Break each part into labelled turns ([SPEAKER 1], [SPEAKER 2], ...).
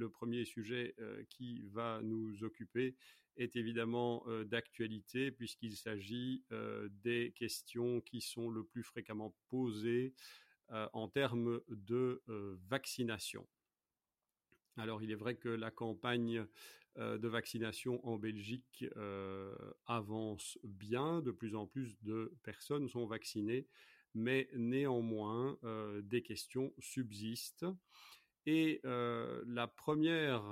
[SPEAKER 1] le premier sujet qui va nous occuper est évidemment d'actualité puisqu'il s'agit des questions qui sont le plus fréquemment posées en termes de vaccination. Alors il est vrai que la campagne de vaccination en Belgique avance bien, de plus en plus de personnes sont vaccinées, mais néanmoins des questions subsistent. Et la, première,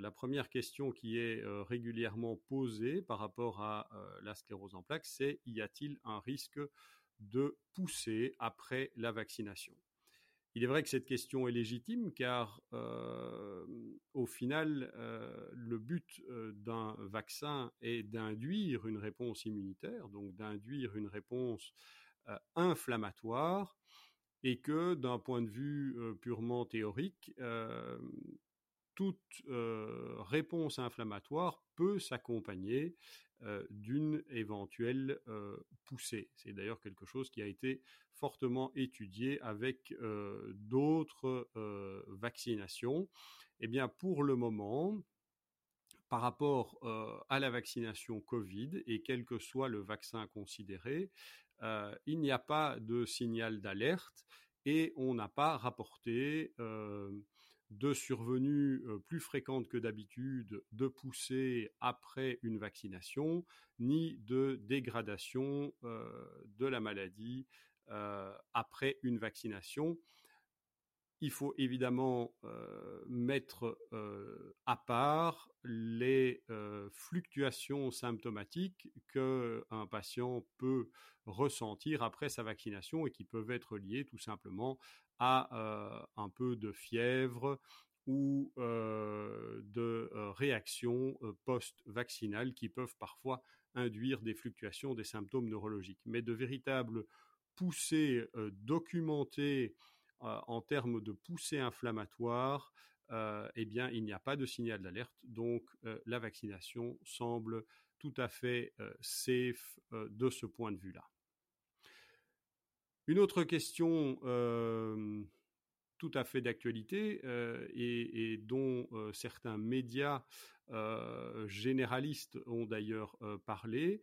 [SPEAKER 1] la première question qui est régulièrement posée par rapport à la sclérose en plaques, c'est y a-t-il un risque de pousser après la vaccination? Il est vrai que cette question est légitime car euh, au final, euh, le but euh, d'un vaccin est d'induire une réponse immunitaire, donc d'induire une réponse inflammatoire, et que d'un point de vue purement théorique, toute réponse inflammatoire peut s'accompagner d'une éventuelle poussée. C'est d'ailleurs quelque chose qui a été fortement étudié avec d'autres vaccinations. Eh bien, pour le moment, par rapport à la vaccination Covid, et quel que soit le vaccin considéré, il n'y a pas de signal d'alerte et on n'a pas rapporté de survenue plus fréquentes que d'habitude de poussées après une vaccination, ni de dégradation de la maladie après une vaccination. Il faut évidemment mettre à part les fluctuations symptomatiques qu'un patient peut ressentir après sa vaccination et qui peuvent être liées tout simplement à un peu de fièvre ou de réactions post-vaccinales qui peuvent parfois induire des fluctuations des symptômes neurologiques. Mais de véritables poussées documentées en termes de poussées inflammatoires, eh bien, il n'y a pas de signal d'alerte, donc la vaccination semble tout à fait safe de ce point de vue-là. Une autre question tout à fait d'actualité et, dont certains médias généralistes ont d'ailleurs parlé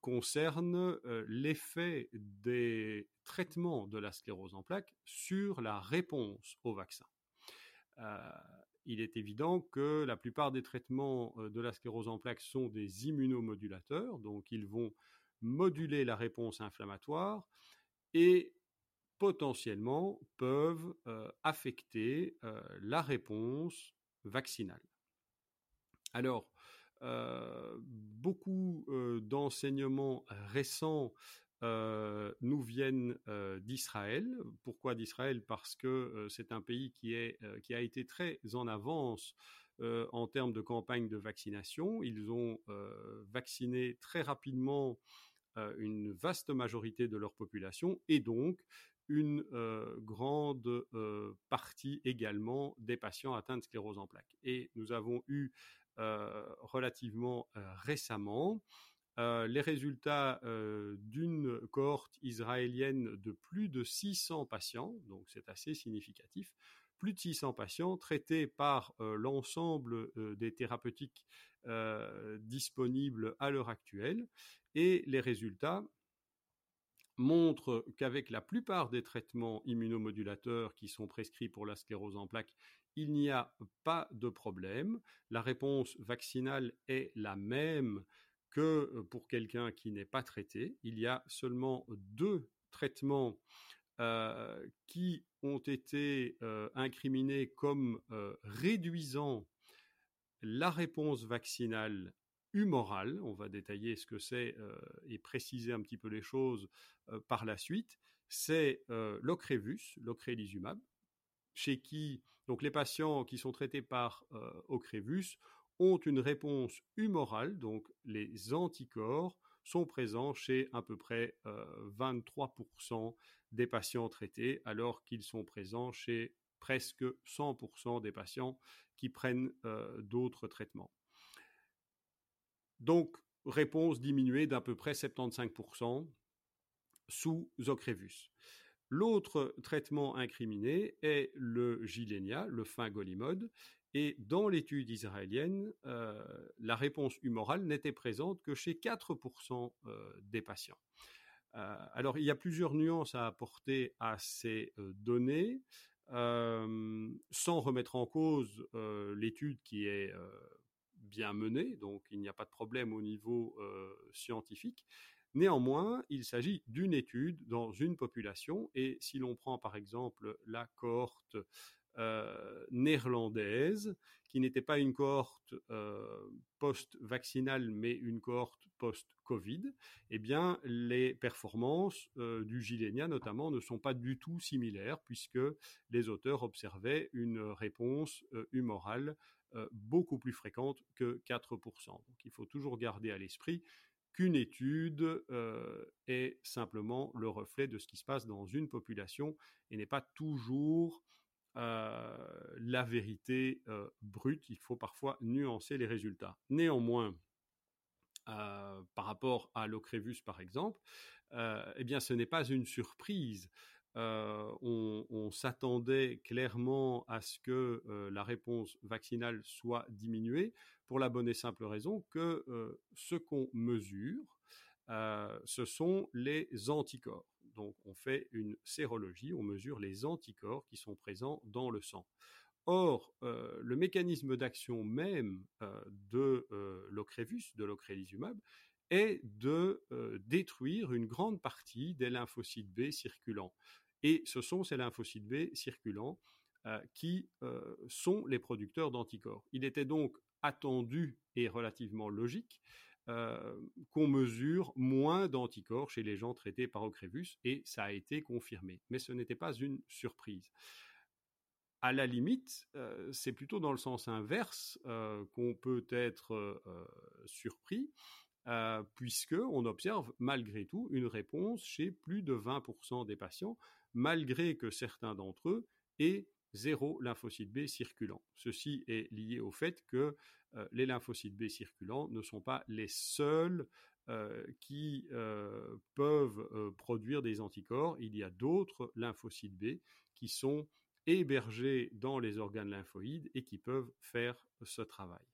[SPEAKER 1] concerne l'effet des traitements de la sclérose en plaques sur la réponse au vaccin. il est évident que la plupart des traitements de la sclérose en plaques sont des immunomodulateurs, donc ils vont moduler la réponse inflammatoire et potentiellement peuvent affecter la réponse vaccinale. Alors, beaucoup d'enseignements récents nous viennent d'Israël. Pourquoi d'Israël? Parce que c'est un pays qui, est, qui a été très en avance en termes de campagne de vaccination. Ils ont vacciné très rapidement une vaste majorité de leur population et donc une grande partie également des patients atteints de sclérose en plaques. Et nous avons eu relativement récemment. Les résultats d'une cohorte israélienne de plus de 600 patients, donc c'est assez significatif, plus de 600 patients traités par l'ensemble des thérapeutiques disponibles à l'heure actuelle, et les résultats montrent qu'avec la plupart des traitements immunomodulateurs qui sont prescrits pour la sclérose en plaques, il n'y a pas de problème. La réponse vaccinale est la même que pour quelqu'un qui n'est pas traité. Il y a seulement deux traitements qui ont été incriminés comme réduisant la réponse vaccinale humorale. On va détailler ce que c'est et préciser un petit peu les choses par la suite. C'est l'ocrévus, l'ocrelizumab, chez qui donc les patients qui sont traités par ocrévus ont une réponse humorale, donc les anticorps sont présents chez à peu près 23% des patients traités, alors qu'ils sont présents chez presque 100% des patients qui prennent d'autres traitements. Donc, réponse diminuée d'à peu près 75% sous Ocrevus. L'autre traitement incriminé est le Gilenia, le fingolimode, et dans l'étude israélienne, euh, la réponse humorale n'était présente que chez 4% euh, des patients. Euh, alors, il y a plusieurs nuances à apporter à ces données, sans remettre en cause l'étude qui est bien menée, donc il n'y a pas de problème au niveau scientifique. Néanmoins, il s'agit d'une étude dans une population, et si l'on prend par exemple la cohorte euh, néerlandaise, qui n'était pas une cohorte euh, post-vaccinale, mais une cohorte post-Covid, eh bien, les performances euh, du Gilenia, notamment, ne sont pas du tout similaires, puisque les auteurs observaient une réponse humorale beaucoup plus fréquente que 4%. Donc, il faut toujours garder à l'esprit qu'une étude est simplement le reflet de ce qui se passe dans une population et n'est pas toujours euh, la vérité euh, brute. Il faut parfois nuancer les résultats. Néanmoins, euh, par rapport à l'Ocrevus par exemple, eh bien ce n'est pas une surprise. On, s'attendait clairement à ce que la réponse vaccinale soit diminuée pour la bonne et simple raison que ce qu'on mesure, ce sont les anticorps. Donc on fait une sérologie, on mesure les anticorps qui sont présents dans le sang. Or, le mécanisme d'action même de euh, l'ocrévus, de l'ocrelizumab, est de détruire une grande partie des lymphocytes B circulants. Et ce sont ces lymphocytes B circulants qui sont les producteurs d'anticorps. Il était donc attendu et relativement logique euh, qu'on mesure moins d'anticorps chez les gens traités par Ocrevus, et ça a été confirmé. Mais ce n'était pas une surprise. À la limite, euh, c'est plutôt dans le sens inverse euh, qu'on peut être surpris, puisque on observe malgré tout une réponse chez plus de 20% des patients, malgré que certains d'entre eux aient zéro lymphocyte B circulant. Ceci est lié au fait que euh, les lymphocytes B circulants ne sont pas les seuls euh, qui euh, peuvent produire des anticorps. Il y a d'autres lymphocytes B qui sont hébergés dans les organes lymphoïdes et qui peuvent faire ce travail.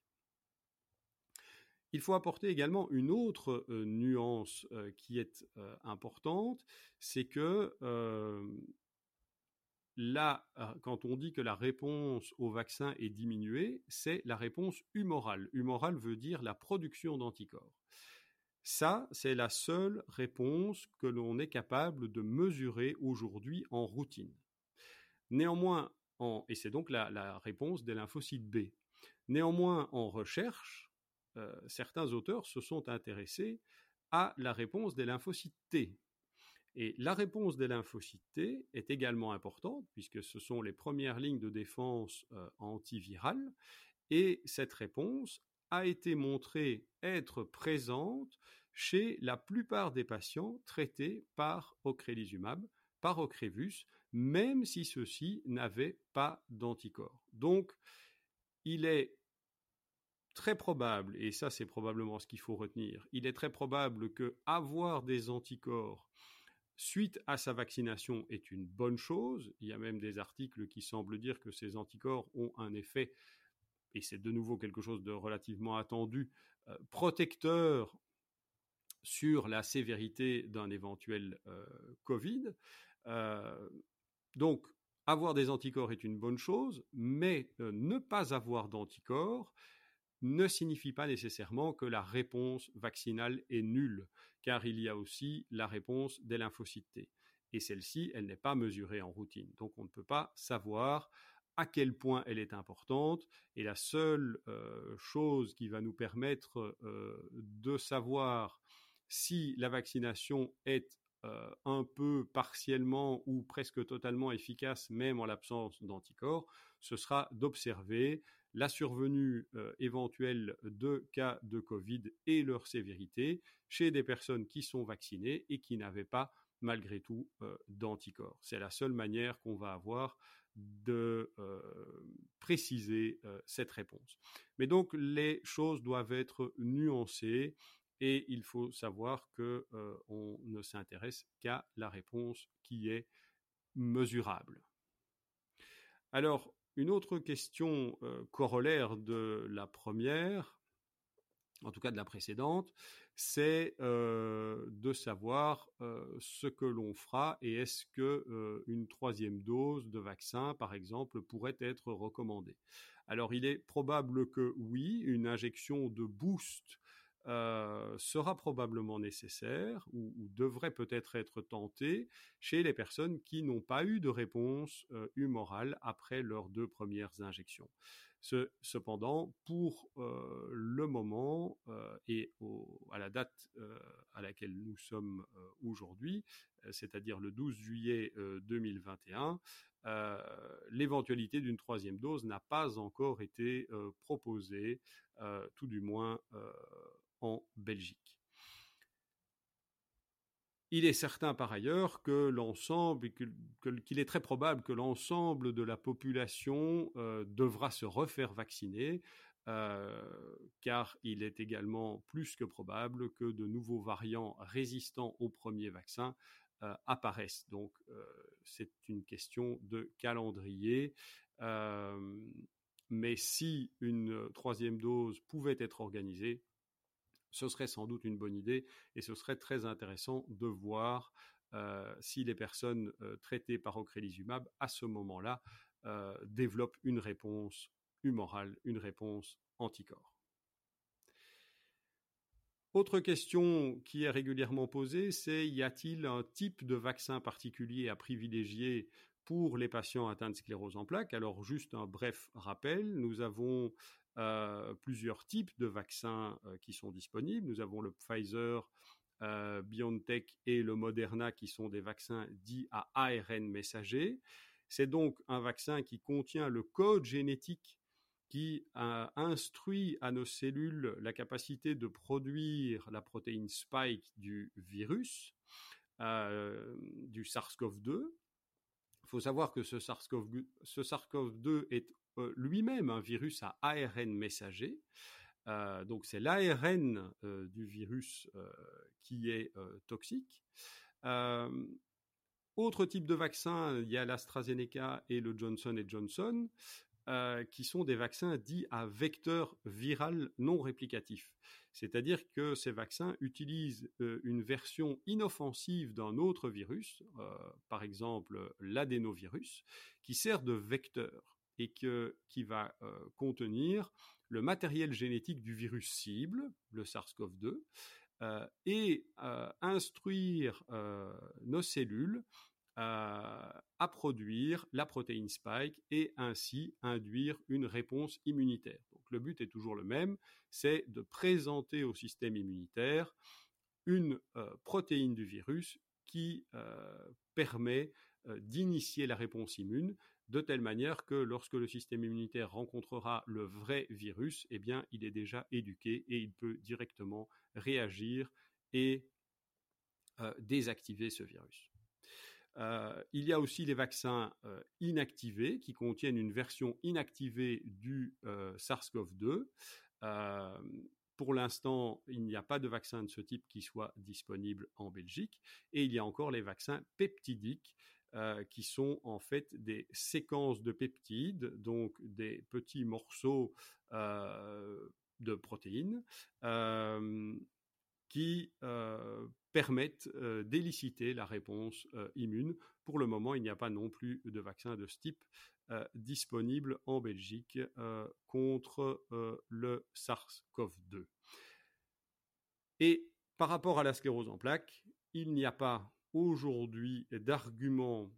[SPEAKER 1] Il faut apporter également une autre nuance qui est importante, c'est que là, euh, quand on dit que la réponse au vaccin est diminuée, c'est la réponse humorale. Humorale veut dire la production d'anticorps. Ça, c'est la seule réponse que l'on est capable de mesurer aujourd'hui en routine. Néanmoins, et c'est donc la, réponse des lymphocytes B. Néanmoins, en recherche, euh, certains auteurs se sont intéressés à la réponse des lymphocytes T, et la réponse des lymphocytes T est également importante puisque ce sont les premières lignes de défense euh, antivirales et cette réponse a été montrée être présente chez la plupart des patients traités par ocrelizumab, par ocrevus, même si ceux-ci n'avaient pas d'anticorps. Donc, il est très probable, et ça c'est probablement ce qu'il faut retenir, il est très probable que avoir des anticorps suite à sa vaccination est une bonne chose. Il y a même des articles qui semblent dire que ces anticorps ont un effet, et c'est de nouveau quelque chose de relativement attendu, euh, protecteur sur la sévérité d'un éventuel euh, Covid. Euh, donc, avoir des anticorps est une bonne chose, mais ne pas avoir d'anticorps ne signifie pas nécessairement que la réponse vaccinale est nulle, car il y a aussi la réponse des lymphocytes. Et celle-ci, elle n'est pas mesurée en routine. Donc on ne peut pas savoir à quel point elle est importante. Et la seule euh, chose qui va nous permettre euh, de savoir si la vaccination est euh, un peu partiellement ou presque totalement efficace, même en l'absence d'anticorps, ce sera d'observer la survenue euh, éventuelle de cas de Covid et leur sévérité chez des personnes qui sont vaccinées et qui n'avaient pas malgré tout euh, d'anticorps. C'est la seule manière qu'on va avoir de euh, préciser cette réponse. Mais donc les choses doivent être nuancées et il faut savoir que on ne s'intéresse qu'à la réponse qui est mesurable. Alors, une autre question corollaire de la première, en tout cas de la précédente, c'est de savoir ce que l'on fera et est-ce que une troisième dose de vaccin, par exemple, pourrait être recommandée. Alors, il est probable que oui, une injection de boost euh, sera probablement nécessaire ou, devrait peut-être être tenté chez les personnes qui n'ont pas eu de réponse euh, humorale après leurs deux premières injections. cependant, pour euh, le moment et à la date à laquelle nous sommes aujourd'hui, c'est-à-dire le 12 juillet 2021, l'éventualité d'une troisième dose n'a pas encore été proposée, tout du moins en Belgique. Il est certain par ailleurs que l'ensemble, qu'il est très probable que l'ensemble de la population euh, devra se refaire vacciner, euh, car il est également plus que probable que de nouveaux variants résistants au premier vaccin euh, apparaissent. Donc c'est une question de calendrier. mais si une troisième dose pouvait être organisée, ce serait sans doute une bonne idée et ce serait très intéressant de voir euh, si les personnes euh, traitées par ocrelizumab à ce moment-là euh, développent une réponse humorale, une réponse anticorps. Autre question qui est régulièrement posée, c'est y a-t-il un type de vaccin particulier à privilégier pour les patients atteints de sclérose en plaques? Alors juste un bref rappel, nous avons plusieurs types de vaccins euh, qui sont disponibles. Nous avons le Pfizer, euh, BioNTech et le Moderna qui sont des vaccins dits à ARN messager. C'est donc un vaccin qui contient le code génétique qui instruit à nos cellules la capacité de produire la protéine spike du virus, du SARS-CoV-2. Il faut savoir que ce SARS-CoV-2 est euh, lui-même un virus à ARN messager. Euh, donc c'est l'ARN euh, du virus qui est toxique. autre type de vaccin, il y a l'AstraZeneca et le Johnson Johnson, qui sont des vaccins dits à vecteur viral non réplicatif. C'est-à-dire que ces vaccins utilisent une version inoffensive d'un autre virus, par exemple l'adénovirus, qui sert de vecteur et qui va euh, contenir le matériel génétique du virus cible, le SARS-CoV-2, euh, et euh, instruire nos cellules à produire la protéine spike et ainsi induire une réponse immunitaire. Donc le but est toujours le même, c'est de présenter au système immunitaire une protéine du virus qui permet d'initier la réponse immune de telle manière que lorsque le système immunitaire rencontrera le vrai virus, eh il est déjà éduqué et il peut directement réagir et euh, désactiver ce virus. Euh, il y a aussi les vaccins euh, inactivés qui contiennent une version inactivée du SARS-CoV-2. pour l'instant, il n'y a pas de vaccin de ce type qui soit disponible en Belgique. Et il y a encore les vaccins peptidiques euh, qui sont en fait des séquences de peptides, donc des petits morceaux euh, de protéines, euh, qui permettent d'éliciter la réponse immune. Pour le moment, il n'y a pas non plus de vaccin de ce type disponible en Belgique contre le SARS-CoV-2. Et par rapport à la sclérose en plaques, il n'y a pas aujourd'hui d'arguments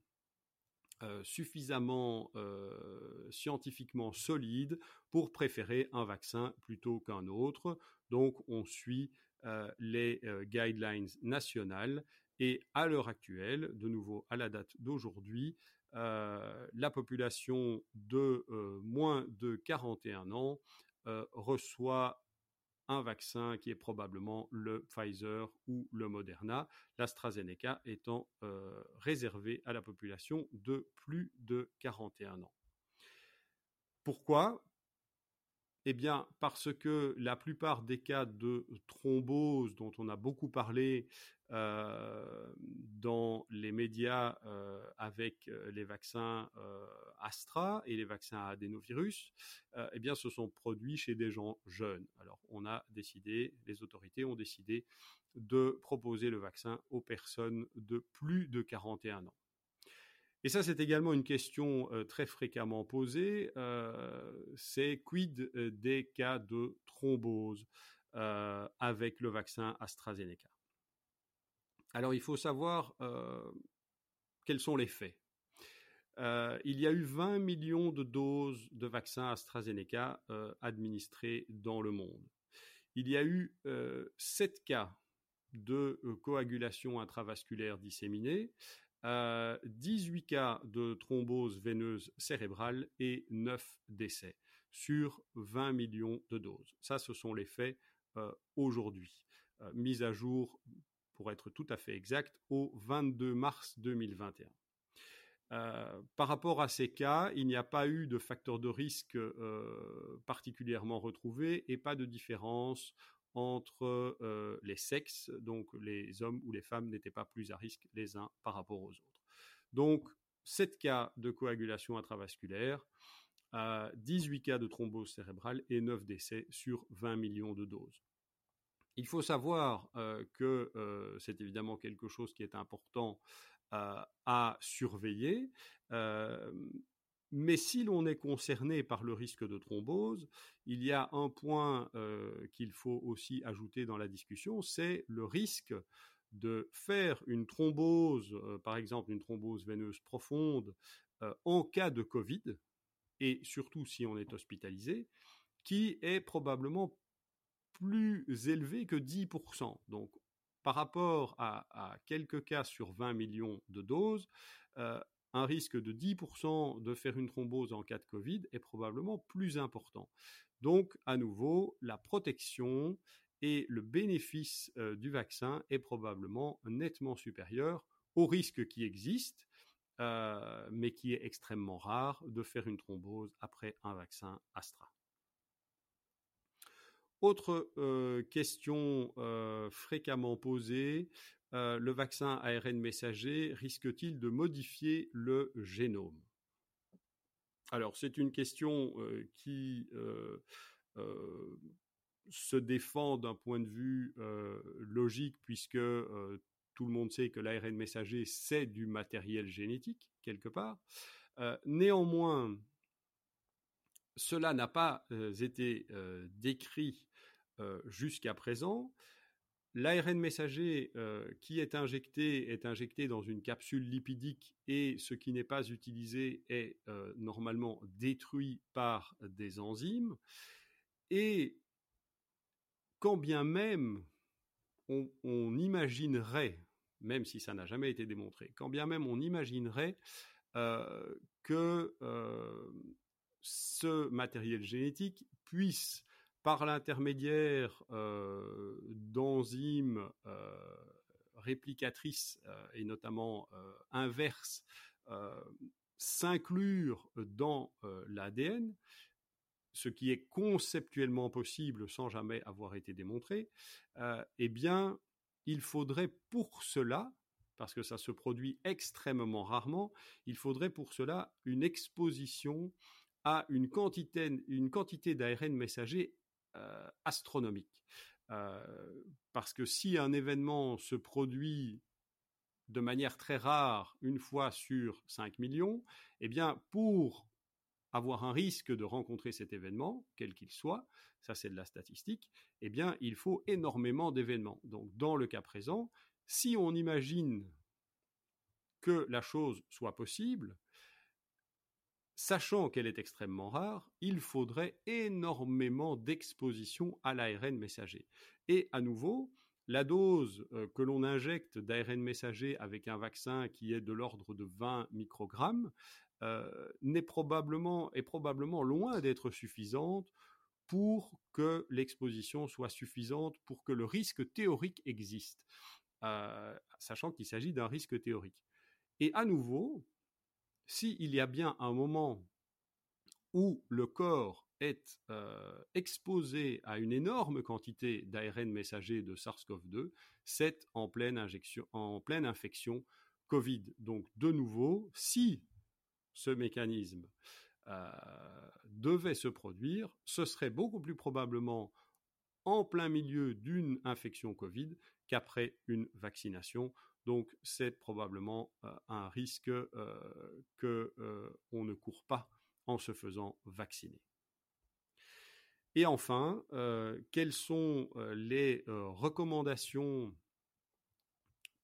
[SPEAKER 1] euh, suffisamment euh, scientifiquement solides pour préférer un vaccin plutôt qu'un autre. Donc on suit euh, les guidelines nationales et à l'heure actuelle, de nouveau à la date d'aujourd'hui, la population de moins de 41 ans reçoit un vaccin qui est probablement le Pfizer ou le Moderna, l'AstraZeneca étant euh, réservé à la population de plus de 41 ans. Pourquoi? Eh bien, parce que la plupart des cas de thrombose dont on a beaucoup parlé euh, dans les médias euh, avec euh, les vaccins Astra et les vaccins adénovirus, eh bien, se sont produits chez des gens jeunes. Alors, on a décidé, les autorités ont décidé de proposer le vaccin aux personnes de plus de 41 ans. Et ça, c'est également une question très fréquemment posée. c'est quid des cas de thrombose avec le vaccin AstraZeneca? Alors, il faut savoir quels sont les faits. il y a eu 20 millions de doses de vaccins AstraZeneca administrés dans le monde. Il y a eu 7 cas de coagulation intravasculaire disséminée, 18 cas de thrombose veineuse cérébrale et 9 décès sur 20 millions de doses. Ça, ce sont les faits euh, aujourd'hui, euh, mis à jour, pour être tout à fait exact, au 22 mars 2021. Euh, par rapport à ces cas, il n'y a pas eu de facteur de risque particulièrement retrouvé et pas de différence entre euh, les sexes, donc les hommes ou les femmes n'étaient pas plus à risque les uns par rapport aux autres. Donc, 7 cas de coagulation intravasculaire, 18 cas de thrombose cérébrale et 9 décès sur 20 millions de doses. Il faut savoir euh, que euh, c'est évidemment quelque chose qui est important à surveiller. Mais si l'on est concerné par le risque de thrombose, il y a un point euh, qu'il faut aussi ajouter dans la discussion, c'est le risque de faire une thrombose, euh, par exemple une thrombose veineuse profonde, euh, en cas de Covid, et surtout si on est hospitalisé, qui est probablement plus élevé que 10%. Donc, par rapport à, à quelques cas sur 20 millions de doses, un risque de 10% de faire une thrombose en cas de Covid est probablement plus important. Donc, à nouveau, la protection et le bénéfice euh, du vaccin est probablement nettement supérieur au risque qui existe, euh, mais qui est extrêmement rare, de faire une thrombose après un vaccin Astra. Autre euh, question fréquemment posée, euh, le vaccin ARN messager risque-t-il de modifier le génome? Alors, c'est une question euh, qui euh, se défend d'un point de vue logique, puisque tout le monde sait que l'ARN messager, c'est du matériel génétique, quelque part. néanmoins, cela n'a pas été décrit jusqu'à présent. L'ARN messager euh, qui est injecté est injecté dans une capsule lipidique et ce qui n'est pas utilisé est euh, normalement détruit par des enzymes. Et quand bien même on, imaginerait, même si ça n'a jamais été démontré, quand bien même on imaginerait euh, que ce matériel génétique puisse par l'intermédiaire euh, d'enzymes euh, réplicatrices euh, et notamment inverses s'inclure dans l'ADN, ce qui est conceptuellement possible sans jamais avoir été démontré, eh bien, il faudrait pour cela, parce que ça se produit extrêmement rarement, il faudrait pour cela une exposition à une quantité, une quantité d'ARN messager euh, astronomique. Euh, parce que si un événement se produit de manière très rare une fois sur 5 millions, eh bien pour avoir un risque de rencontrer cet événement, quel qu'il soit, ça c'est de la statistique, eh bien il faut énormément d'événements. Donc dans le cas présent, si on imagine que la chose soit possible, Sachant qu'elle est extrêmement rare, il faudrait énormément d'exposition à l'ARN messager. Et à nouveau, la dose euh, que l'on injecte d'ARN messager avec un vaccin qui est de l'ordre de 20 microgrammes euh, est probablement loin d'être suffisante pour que l'exposition soit suffisante, pour que le risque théorique existe, euh, sachant qu'il s'agit d'un risque théorique. Et à nouveau, s'il y a bien un moment où le corps est exposé à une énorme quantité d'ARN messager de SARS-CoV-2, c'est en pleine injection, en pleine infection Covid. Donc, de nouveau, si ce mécanisme devait se produire, ce serait beaucoup plus probablement en plein milieu d'une infection Covid qu'après une vaccination. Donc c'est probablement euh, un risque euh, que euh, on ne court pas en se faisant vacciner. Et enfin, quelles sont les recommandations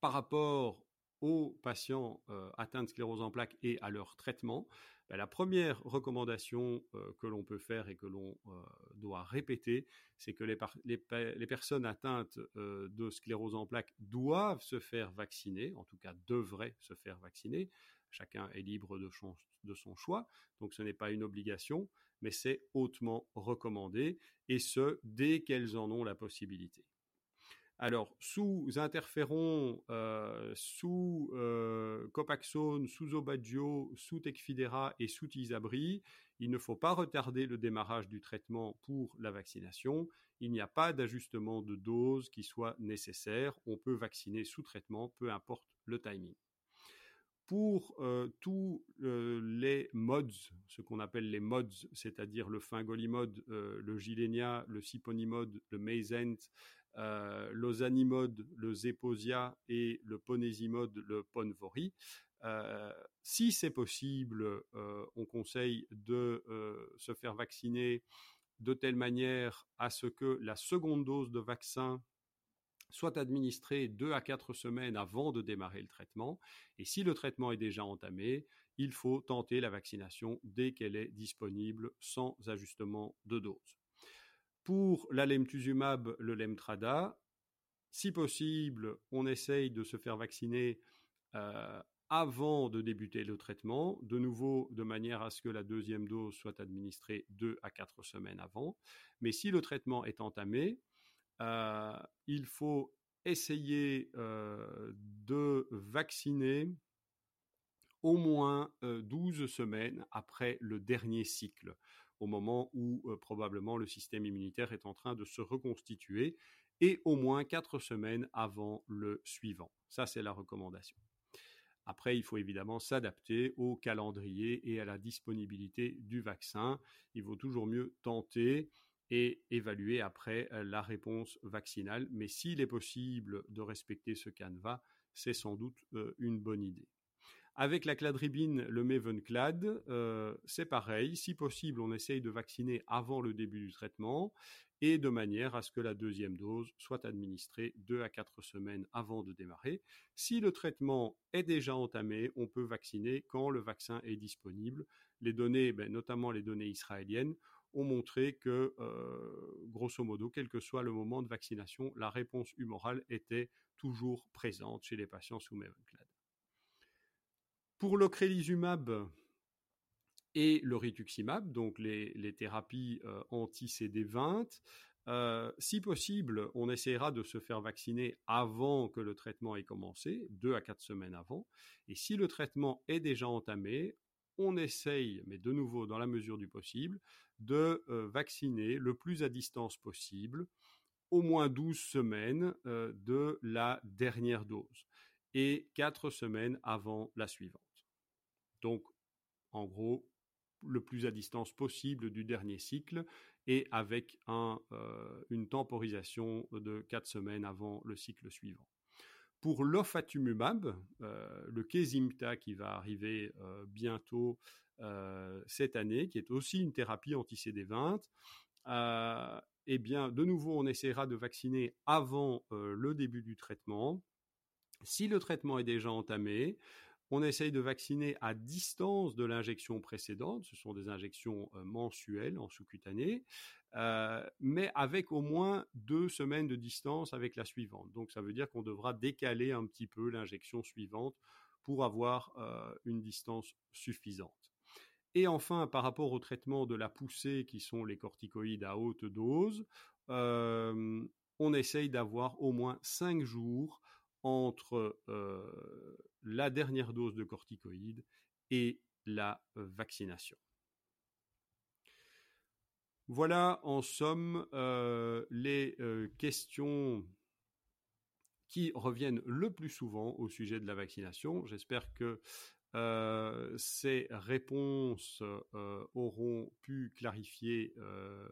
[SPEAKER 1] par rapport aux patients atteints de sclérose en plaques et à leur traitement? Ben, la première recommandation que l'on peut faire et que l'on doit répéter, c'est que les, personnes atteintes de sclérose en plaques doivent se faire vacciner, en tout cas devraient se faire vacciner. Chacun est libre de son choix, donc ce n'est pas une obligation, mais c'est hautement recommandé, et ce, dès qu'elles en ont la possibilité. Alors, sous interféron, euh, sous euh, Copaxone, sous Obadjo, sous Tecfidera et sous Tisabri, il ne faut pas retarder le démarrage du traitement pour la vaccination. Il n'y a pas d'ajustement de dose qui soit nécessaire. On peut vacciner sous traitement, peu importe le timing. Pour euh, tous les mods, ce qu'on appelle les mods, c'est-à-dire le fingolimod, le gilenia, le siponimod, le mayzent, euh, l'osanimode, le zeposia et le ponésimode, le ponvori. Euh, si c'est possible, euh, on conseille de se faire vacciner de telle manière à ce que la seconde dose de vaccin soit administrée deux à quatre semaines avant de démarrer le traitement. Et si le traitement est déjà entamé, il faut tenter la vaccination dès qu'elle est disponible sans ajustement de dose. Pour l'alemtuzumab, le lemtrada, si possible, on essaye de se faire vacciner euh, avant de débuter le traitement, de nouveau de manière à ce que la deuxième dose soit administrée deux à quatre semaines avant. Mais si le traitement est entamé, euh, il faut essayer euh, de vacciner au moins 12 semaines après le dernier cycle au moment où euh, probablement le système immunitaire est en train de se reconstituer et au moins quatre semaines avant le suivant. Ça, c'est la recommandation. Après, il faut évidemment s'adapter au calendrier et à la disponibilité du vaccin. Il vaut toujours mieux tenter et évaluer après euh, la réponse vaccinale. Mais s'il est possible de respecter ce canevas, c'est sans doute euh, une bonne idée. Avec la cladribine, le Mavenclad, euh, c'est pareil. Si possible, on essaye de vacciner avant le début du traitement et de manière à ce que la deuxième dose soit administrée deux à quatre semaines avant de démarrer. Si le traitement est déjà entamé, on peut vacciner quand le vaccin est disponible. Les données, ben, notamment les données israéliennes, ont montré que, euh, grosso modo, quel que soit le moment de vaccination, la réponse humorale était toujours présente chez les patients sous Mavenclad. Pour l'ocrelizumab et le rituximab, donc les, thérapies euh, anti-CD20, euh, si possible, on essaiera de se faire vacciner avant que le traitement ait commencé, deux à quatre semaines avant. Et si le traitement est déjà entamé, on essaye, mais de nouveau dans la mesure du possible, de euh, vacciner le plus à distance possible, au moins 12 semaines de la dernière dose et quatre semaines avant la suivante. Donc, en gros, le plus à distance possible du dernier cycle et avec euh, une temporisation de quatre semaines avant le cycle suivant. Pour l'ofatumumab, euh, le Kesimta qui va arriver euh, bientôt cette année, qui est aussi une thérapie anti-CD20, eh bien, de nouveau, on essaiera de vacciner avant le début du traitement. Si le traitement est déjà entamé, on essaye de vacciner à distance de l'injection précédente, ce sont des injections euh, mensuelles en sous-cutané, euh, mais avec au moins deux semaines de distance avec la suivante. Donc ça veut dire qu'on devra décaler un petit peu l'injection suivante pour avoir euh, une distance suffisante. Et enfin, par rapport au traitement de la poussée, qui sont les corticoïdes à haute dose, on essaye d'avoir au moins cinq jours entre la dernière dose de corticoïdes et la vaccination. Voilà en somme les questions qui reviennent le plus souvent au sujet de la vaccination. J'espère que euh, ces réponses euh, auront pu clarifier euh,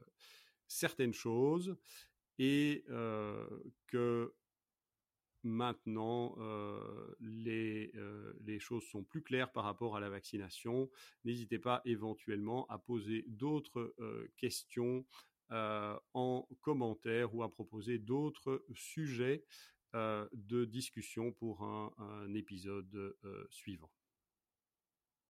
[SPEAKER 1] certaines choses et que maintenant les, les, choses sont plus claires par rapport à la vaccination. N'hésitez pas éventuellement à poser d'autres questions en commentaire ou à proposer d'autres sujets de discussion pour un épisode suivant.